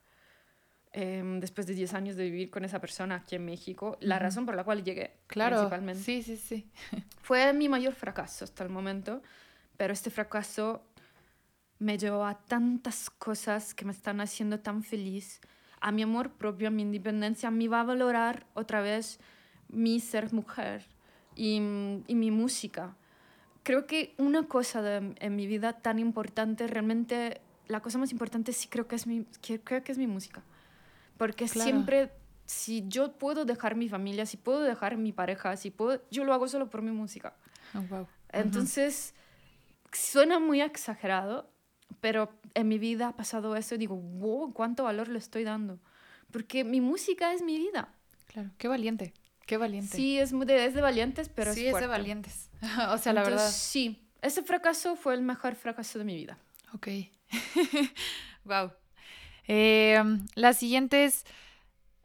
Em, después de 10 años de vivir con esa persona aquí en México, la Ujú. razón por la cual llegué, Claro. principalmente. Sí, sí, sí. (laughs) Fue mi mayor fracaso hasta el momento, pero este fracaso me llevó a tantas cosas que me están haciendo tan feliz, a mi amor propio, a mi independencia, mí va a valorar otra vez mi ser mujer y, y mi música. Creo que una cosa de- en mi vida tan importante, realmente la cosa más importante sí creo que es mi, que- creo que es mi música. Porque Claro. siempre, si yo puedo dejar mi familia, si puedo dejar mi pareja, si puedo, yo lo hago solo por mi música. Oh, wow. Entonces, suena muy exagerado, pero en mi vida ha pasado eso y digo, wow, cuánto valor le estoy dando. Porque mi música es mi vida. Claro. Qué valiente. Qué valiente. Sí, es, de, es de valientes, pero sí, es es de valientes. (laughs) o sea, la Entonces, verdad. Sí, ese fracaso fue el mejor fracaso de mi vida. Ok. (laughs) wow. Eh, la siguiente es,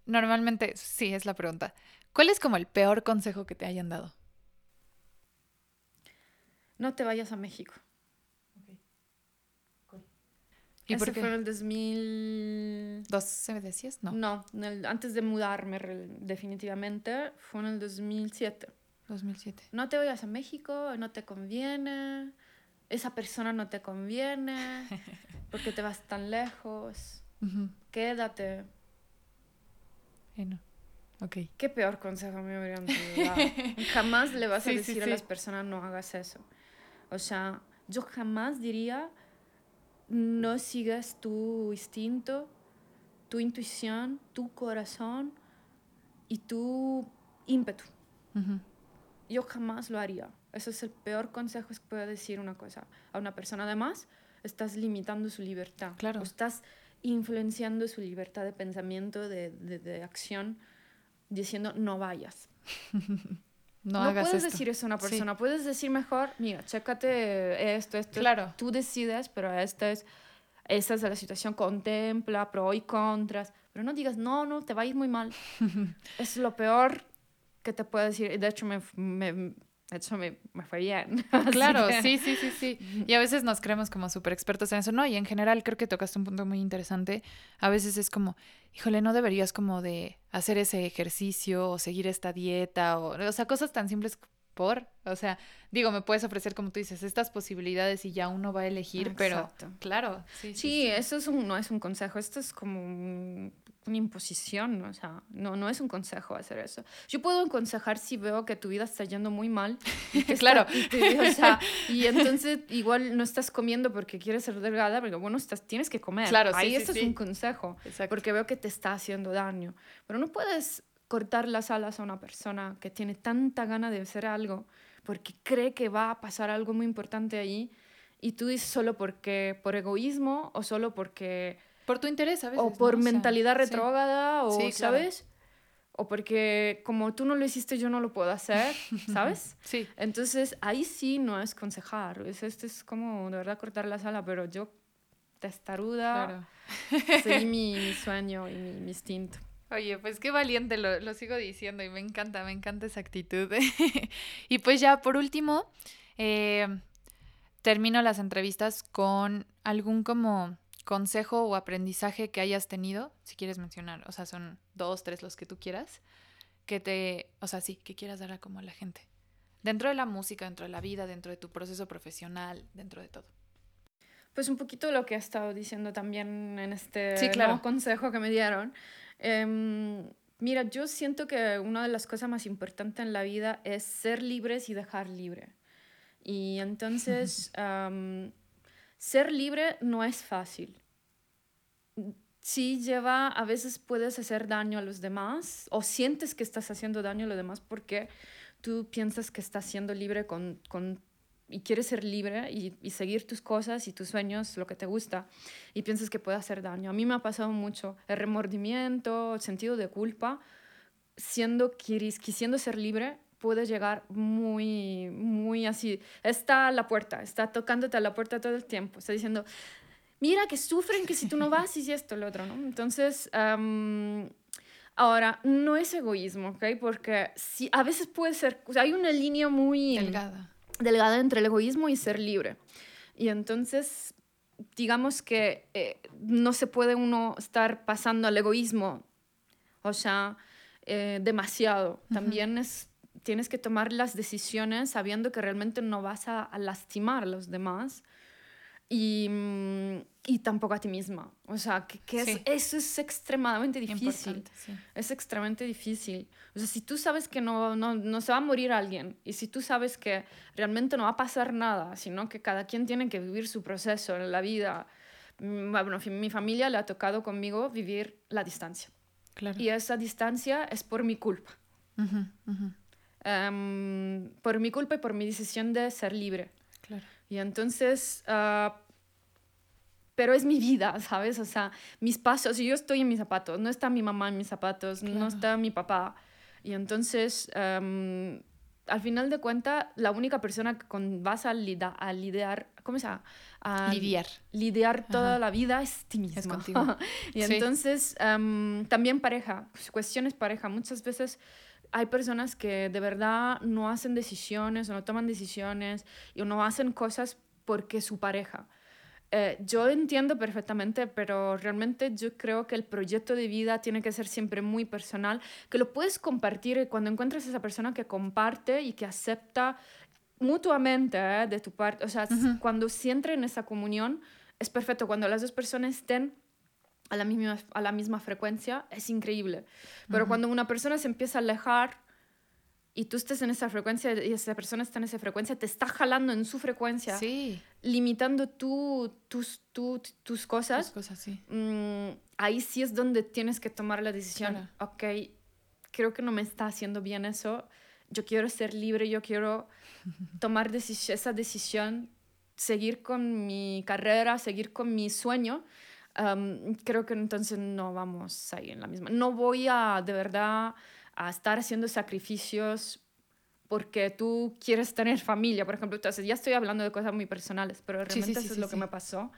normalmente, sí, es la pregunta. ¿Cuál es como el peor consejo que te hayan dado? No te vayas a México. ¿Y Ese por qué? fue en el 2000... ¿12 decías? No, No, el- antes de mudarme definitivamente, fue en el 2007. 2007. No te vayas a México, no te conviene, esa persona no te conviene, (laughs) porque te vas tan lejos, Ujú. quédate. Eh, no. Ok. Qué peor consejo me hubieran dado. Jamás le vas a Sí, sí, decir a sí. las personas no hagas eso. O sea, yo jamás diría no sigas tu instinto, tu intuición, tu corazón y tu ímpetu. Ujú. Yo jamás lo haría. Eso es el peor consejo que puede decir una cosa a una persona. Además, estás limitando su libertad. Claro. O estás influenciando su libertad de pensamiento, de, de, de acción, diciendo no vayas. (laughs) No, No, hagas puedes esto. decir eso a una Sí. persona. Puedes decir mejor, mira, chécate esto, esto. Claro. Tú decides, pero esta es, esta es la situación. Contempla pro y contras. Pero no digas, no, no, te va a ir muy mal. (laughs) es lo peor que te puedo decir. De hecho, me, me- de hecho me, me fue bien. (laughs) Claro, sí, sí, sí, sí. Y a veces nos creemos como súper expertos en eso, ¿no? Y en general creo que tocaste un punto muy interesante. A veces es como, híjole, no deberías como de hacer ese ejercicio o seguir esta dieta o, o sea, cosas tan simples por, o sea, digo, me puedes ofrecer, como tú dices, estas posibilidades y ya uno va a elegir, pero claro. Sí, sí, eso es un, no es un consejo, esto es como una imposición, o sea, no, no es un consejo hacer eso. Yo puedo aconsejar si veo que tu vida está yendo muy mal. (laughs) claro. y, o sea, (laughs) y entonces igual no estás comiendo porque quieres ser delgada, pero bueno, estás, tienes que comer. Claro, Ahí eso es un consejo, porque veo que te está haciendo daño. Pero no puedes cortar las alas a una persona que tiene tanta gana de hacer algo porque cree que va a pasar algo muy importante ahí y tú dices solo porque por egoísmo o solo porque por tu interés a veces, o por mentalidad retrógrada o sabes o porque como tú no lo hiciste yo no lo puedo hacer (laughs) sabes sí. Entonces ahí sí no es aconsejar es este es como de verdad cortar la sala pero yo testaruda claro. seguí (laughs) mi, sueño y mi, mi instinto Oye, pues qué valiente, lo, sigo diciendo y me encanta, me encanta esa actitud. (laughs) y pues ya, por último, eh, termino las entrevistas con algún como consejo o aprendizaje que hayas tenido, si quieres mencionar, o sea, son dos, tres los que tú quieras, que te, o sea, sí, que quieras dar a como a la gente. Dentro de la música, dentro de la vida, dentro de tu proceso profesional, dentro de todo. Pues un poquito lo que he estado diciendo también en este sí, claro. consejo que me dieron. Em, mira, yo siento que una de las cosas más importantes en la vida es ser libres y dejar libre. Y entonces, (laughs) ser libre no es fácil. Sí lleva, a veces puedes hacer daño a los demás o sientes que estás haciendo daño a los demás porque tú piensas que estás siendo libre con, con y quieres ser libre y, y, seguir tus cosas y tus sueños, lo que te gusta, y piensas que puede hacer daño. A mí me ha pasado mucho el remordimiento, el sentido de culpa, siendo quisiendo ser libre, puede llegar muy, muy así. Está a la puerta, está tocándote a la puerta todo el tiempo, está diciendo, mira que sufren, que si tú no (laughs) vas y esto, lo otro, ¿no? Entonces, ahora, no es egoísmo, ¿ok? Porque si, a veces puede ser, o sea, hay una línea muy... Delgada delgada entre el egoísmo y ser libre. Y entonces, digamos que eh, no se puede uno estar pasando al egoísmo, o sea, eh, demasiado. También es, tienes que tomar las decisiones sabiendo que realmente no vas a, a lastimar a los demás y, mm, y, tampoco a ti misma. O sea, que, que es, eso es extremadamente difícil. Es extremadamente difícil. O sea, si tú sabes que no, no, no, se va a morir alguien y si tú sabes que realmente no va a pasar nada, sino que cada quien tiene que vivir su proceso en la vida. Mm, bueno, mi familia le ha tocado conmigo vivir la distancia. Claro. Y esa distancia es por mi culpa. Em, por mi culpa y por mi decisión de ser libre. Claro. Y entonces, uh, pero es mi vida, (laughs) ¿sabes? O sea, mis pasos, yo estoy en mis zapatos, no está mi mamá en mis zapatos, no está mi papá. Y entonces, um, al final de cuentas, la única persona que con, vas a, lida, a lidiar, ¿cómo se llama? A lidiar. Lidiar toda la vida es ti mismo. Es contigo. (laughs) y sí. entonces, um, también pareja, cuestiones pareja. Muchas veces hay personas que de verdad no hacen decisiones o no toman decisiones y no hacen cosas porque su pareja. Eh, yo entiendo perfectamente, pero realmente yo creo que el proyecto de vida tiene que ser siempre muy personal, que lo puedes compartir cuando encuentras a esa persona que comparte y que acepta mutuamente ¿eh? de tu parte. O sea, cuando se entra en esa comunión, es perfecto. Cuando las dos personas estén a la misma, a la misma frecuencia, es increíble. Pero cuando una persona se empieza a alejar y tú estés en esa frecuencia y esa persona está en esa frecuencia, te está jalando en su frecuencia, sí. limitando tú, tus, tú, tus cosas, tus cosas sí. mmm, ahí sí es donde tienes que tomar la decisión. Claro. Ok, creo que no me está haciendo bien eso, yo quiero ser libre, yo quiero (laughs) tomar esa decisión, seguir con mi carrera, seguir con mi sueño um, creo que entonces no vamos ahí en la misma. No voy a de verdad a estar haciendo sacrificios porque tú quieres tener familia, por ejemplo. Entonces, ya estoy hablando de cosas muy personales, pero realmente sí, sí, eso sí, es lo que me pasó.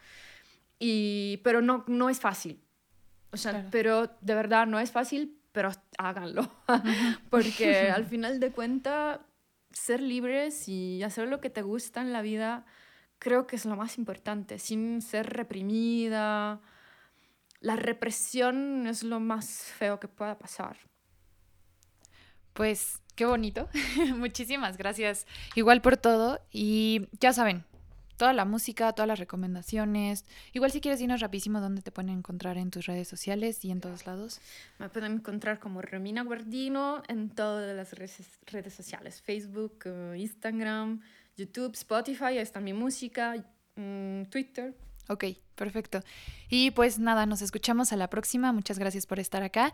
Y, pero no, no es fácil. O sea, claro. pero de verdad no es fácil, pero háganlo. (laughs) porque (laughs) al final de cuentas ser libres y hacer lo que te gusta en la vida creo que es lo más importante, sin ser reprimida. La represión es lo más feo que pueda pasar. Pues qué bonito. (laughs) Muchísimas gracias igual por todo. Y ya saben, toda la música, todas las recomendaciones. Igual si quieres irnos rapidísimo dónde te pueden encontrar en tus redes sociales y en todos lados. Me pueden encontrar como Romina Guardino en todas las redes, sociales. Facebook, eh, Instagram, YouTube, Spotify, ahí está mi música, mm, Twitter. Ok, perfecto. Y pues nada, nos escuchamos a la próxima. Muchas gracias por estar acá.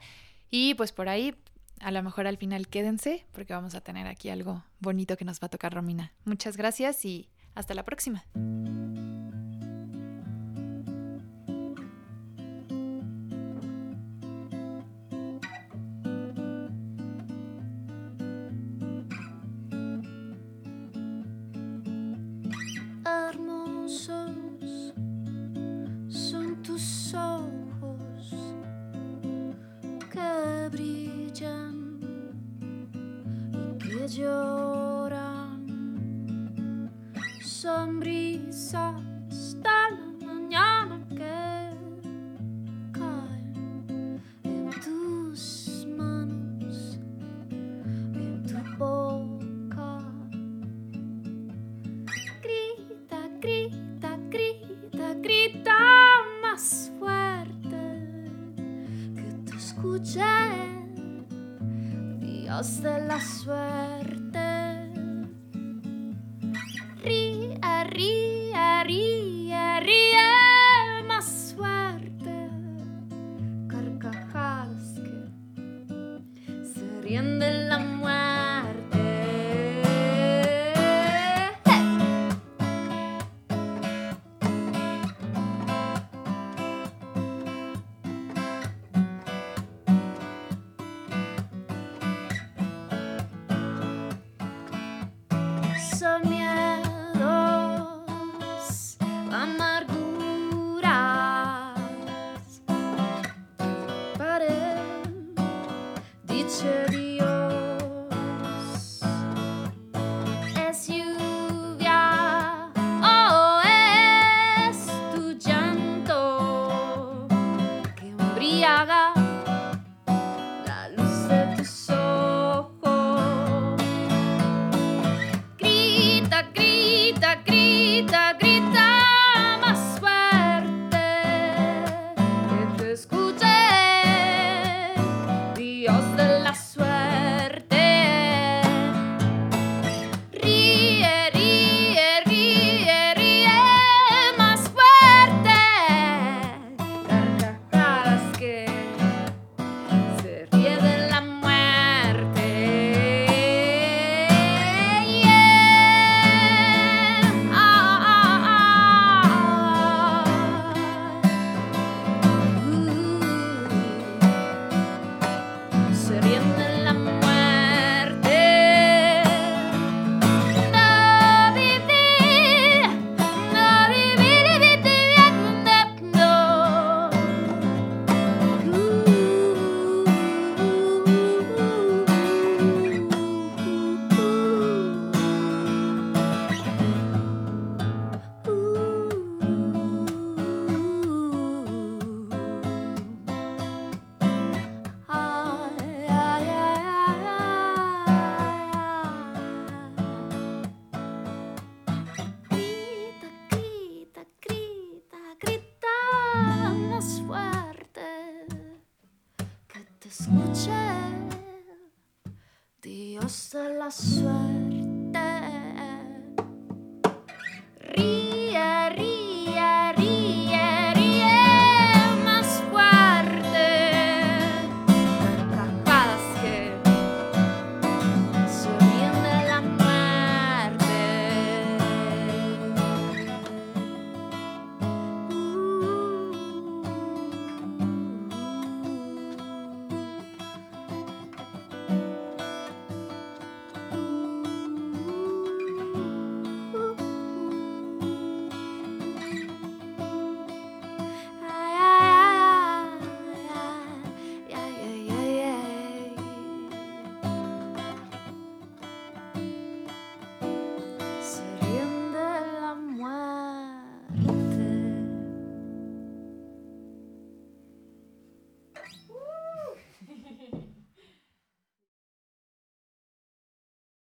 Y pues por ahí, a lo mejor al final quédense porque vamos a tener aquí algo bonito que nos va a tocar Romina. Muchas gracias y hasta la próxima.